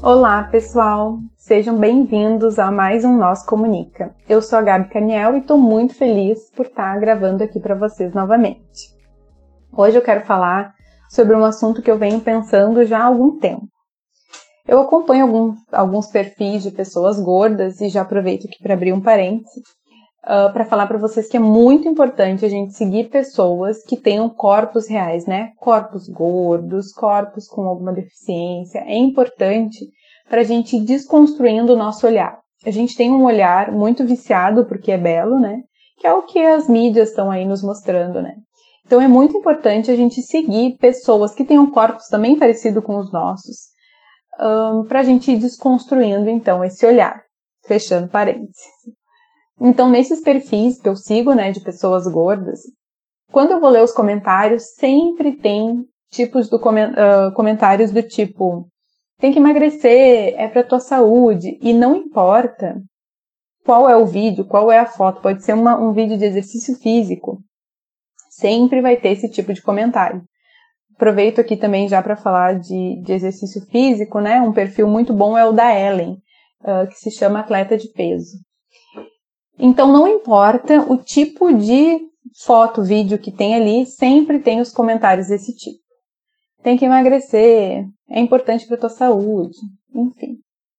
Olá, pessoal! Sejam bem-vindos a mais um Nós Comunica. Eu sou a Gabi Caniel e estou muito feliz por estar gravando aqui para vocês novamente. Hoje eu quero falar sobre um assunto que eu venho pensando já há algum tempo. Eu acompanho algum, alguns perfis de pessoas gordas e já aproveito aqui para abrir um parêntese uh, para falar para vocês que é muito importante a gente seguir pessoas que tenham corpos reais, né? Corpos gordos, corpos com alguma deficiência. É importante para a gente ir desconstruindo o nosso olhar. A gente tem um olhar muito viciado porque é belo, né? Que é o que as mídias estão aí nos mostrando, né? Então é muito importante a gente seguir pessoas que tenham corpos também parecidos com os nossos, um, para a gente ir desconstruindo então esse olhar. Fechando parênteses. Então, nesses perfis que eu sigo, né, de pessoas gordas, quando eu vou ler os comentários, sempre tem tipos uh, comentários do tipo tem que emagrecer, é para tua saúde e não importa qual é o vídeo, qual é a foto, pode ser uma, um vídeo de exercício físico, sempre vai ter esse tipo de comentário. Aproveito aqui também já para falar de, de, exercício físico, né? Um perfil muito bom é o da Ellen, uh, que se chama Atleta de Peso. Então, não importa o tipo de foto, vídeo que tem ali, sempre tem os comentários desse tipo. Tem que emagrecer, é importante para tua saúde, enfim.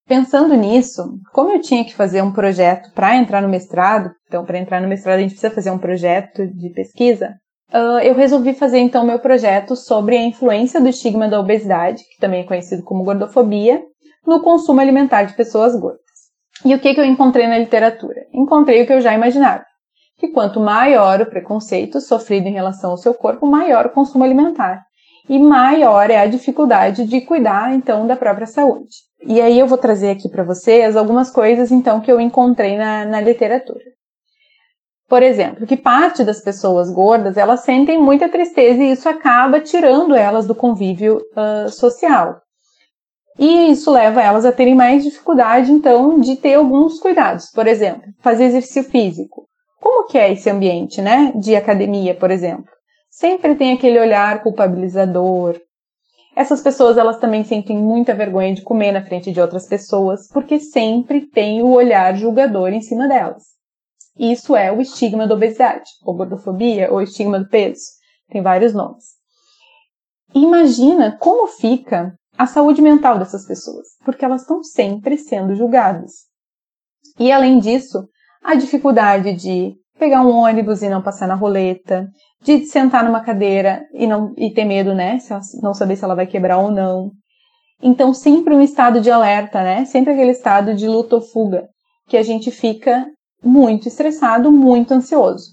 Pensando nisso, como eu tinha que fazer um projeto para entrar no mestrado, então para entrar no mestrado a gente precisa fazer um projeto de pesquisa, uh, eu resolvi fazer então meu projeto sobre a influência do estigma da obesidade, que também é conhecido como gordofobia, no consumo alimentar de pessoas gordas. E o que, que eu encontrei na literatura? Encontrei o que eu já imaginava, que quanto maior o preconceito sofrido em relação ao seu corpo, maior o consumo alimentar. E maior é a dificuldade de cuidar, então, da própria saúde. E aí eu vou trazer aqui para vocês algumas coisas, então, que eu encontrei na, na literatura. Por exemplo, que parte das pessoas gordas, elas sentem muita tristeza e isso acaba tirando elas do convívio uh, social. E isso leva elas a terem mais dificuldade, então, de ter alguns cuidados. Por exemplo, fazer exercício físico. Como que é esse ambiente, né? De academia, por exemplo. Sempre tem aquele olhar culpabilizador. Essas pessoas, elas também sentem muita vergonha de comer na frente de outras pessoas, porque sempre tem o olhar julgador em cima delas. Isso é o estigma da obesidade, ou gordofobia, ou estigma do peso. Tem vários nomes. Imagina como fica a saúde mental dessas pessoas, porque elas estão sempre sendo julgadas. E além disso, a dificuldade de pegar um ônibus e não passar na roleta, de sentar numa cadeira e não e ter medo, né, não saber se ela vai quebrar ou não. Então sempre um estado de alerta, né? Sempre aquele estado de luta ou fuga, que a gente fica muito estressado, muito ansioso.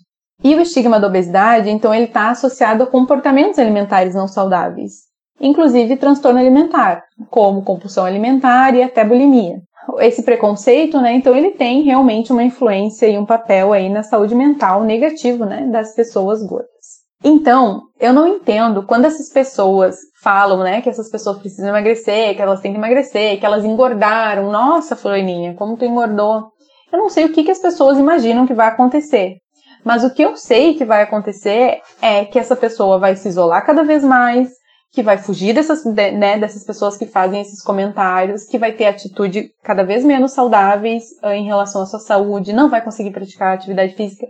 E o estigma da obesidade, então, ele está associado a comportamentos alimentares não saudáveis inclusive transtorno alimentar, como compulsão alimentar e até bulimia. Esse preconceito, né, então ele tem realmente uma influência e um papel aí na saúde mental negativo, né, das pessoas gordas. Então, eu não entendo quando essas pessoas falam, né, que essas pessoas precisam emagrecer, que elas têm que emagrecer, que elas engordaram. Nossa, Fulaninha, como tu engordou? Eu não sei o que, que as pessoas imaginam que vai acontecer. Mas o que eu sei que vai acontecer é que essa pessoa vai se isolar cada vez mais, que vai fugir dessas, né, dessas pessoas que fazem esses comentários, que vai ter atitude cada vez menos saudáveis uh, em relação à sua saúde, não vai conseguir praticar atividade física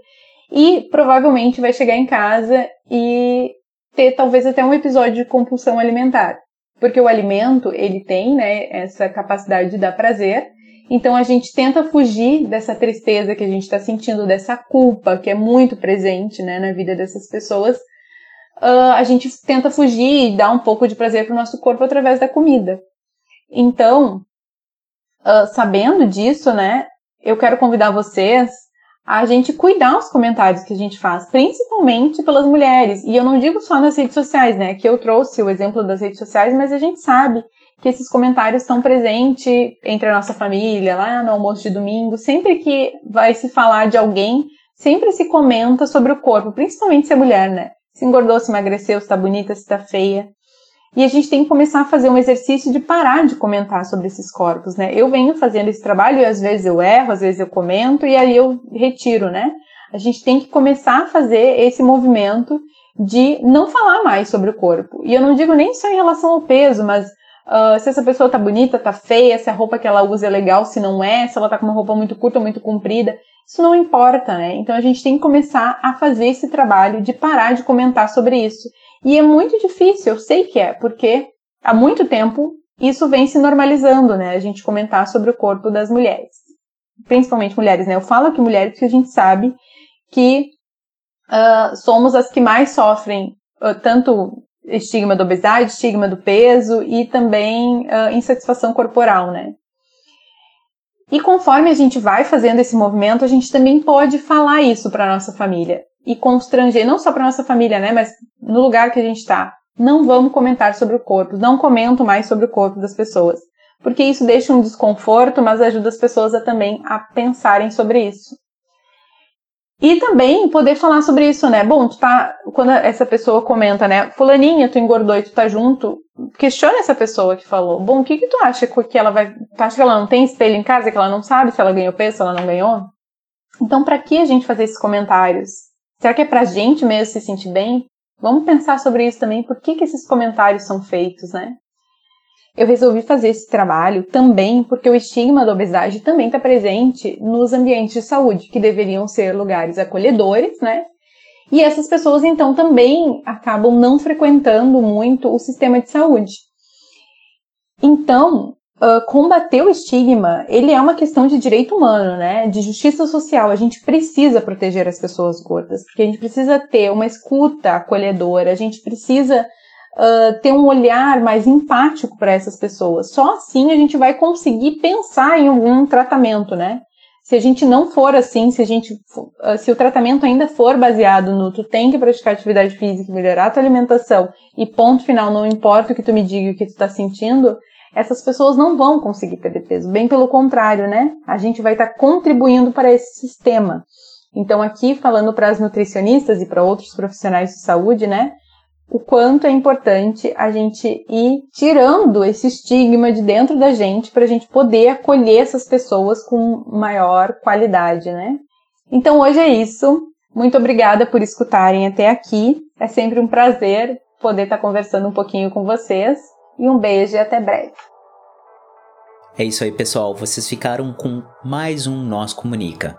e provavelmente vai chegar em casa e ter talvez até um episódio de compulsão alimentar. Porque o alimento, ele tem, né, essa capacidade de dar prazer, então a gente tenta fugir dessa tristeza que a gente está sentindo, dessa culpa que é muito presente, né, na vida dessas pessoas, uh, a gente tenta fugir e dar um pouco de prazer para o nosso corpo através da comida. Então, uh, sabendo disso, né, eu quero convidar vocês a gente cuidar os comentários que a gente faz, principalmente pelas mulheres. E eu não digo só nas redes sociais, né? Que eu trouxe o exemplo das redes sociais, mas a gente sabe que esses comentários estão presentes entre a nossa família, lá no almoço de domingo. Sempre que vai se falar de alguém, sempre se comenta sobre o corpo, principalmente se é mulher, né? Se engordou, se emagreceu, se tá bonita, se tá feia. E a gente tem que começar a fazer um exercício de parar de comentar sobre esses corpos, né? Eu venho fazendo esse trabalho e às vezes eu erro, às vezes eu comento e aí eu retiro, né? A gente tem que começar a fazer esse movimento de não falar mais sobre o corpo. E eu não digo nem só em relação ao peso, mas uh, se essa pessoa tá bonita, tá feia, se a roupa que ela usa é legal, se não é, se ela tá com uma roupa muito curta muito comprida, isso não importa, né? Então a gente tem que começar a fazer esse trabalho de parar de comentar sobre isso. E é muito difícil, eu sei que é, porque há muito tempo isso vem se normalizando, né? A gente comentar sobre o corpo das mulheres. Principalmente mulheres, né? Eu falo que mulheres porque a gente sabe que uh, somos as que mais sofrem uh, tanto estigma da obesidade, estigma do peso e também uh, insatisfação corporal, né? E conforme a gente vai fazendo esse movimento, a gente também pode falar isso para nossa família e constranger, não só para nossa família, né, mas no lugar que a gente está. Não vamos comentar sobre o corpo, não comento mais sobre o corpo das pessoas, porque isso deixa um desconforto, mas ajuda as pessoas a também a pensarem sobre isso. E também poder falar sobre isso, né? Bom, tu tá. Quando essa pessoa comenta, né? Fulaninha, tu engordou e tu tá junto. Questiona essa pessoa que falou. Bom, o que que tu acha que ela vai. Tu acha que ela não tem espelho em casa, que ela não sabe se ela ganhou peso, se ela não ganhou? Então, para que a gente fazer esses comentários? Será que é pra gente mesmo se sentir bem? Vamos pensar sobre isso também. Por que, que esses comentários são feitos, né? Eu resolvi fazer esse trabalho também porque o estigma da obesidade também está presente nos ambientes de saúde, que deveriam ser lugares acolhedores, né? E essas pessoas então também acabam não frequentando muito o sistema de saúde. Então, uh, combater o estigma, ele é uma questão de direito humano, né? De justiça social. A gente precisa proteger as pessoas gordas, porque a gente precisa ter uma escuta acolhedora, a gente precisa uh, ter um olhar mais empático para essas pessoas. Só assim a gente vai conseguir pensar em algum tratamento, né? Se a gente não for assim, se a gente, uh, se o tratamento ainda for baseado no tu tem que praticar atividade física, melhorar tua alimentação e ponto final, não importa o que tu me diga o que tu está sentindo, essas pessoas não vão conseguir perder peso. Bem pelo contrário, né? A gente vai estar tá contribuindo para esse sistema. Então, aqui falando para as nutricionistas e para outros profissionais de saúde, né? O quanto é importante a gente ir tirando esse estigma de dentro da gente para a gente poder acolher essas pessoas com maior qualidade, né? Então hoje é isso. Muito obrigada por escutarem até aqui. É sempre um prazer poder estar conversando um pouquinho com vocês. E um beijo e até breve. É isso aí, pessoal. Vocês ficaram com mais um Nós Comunica.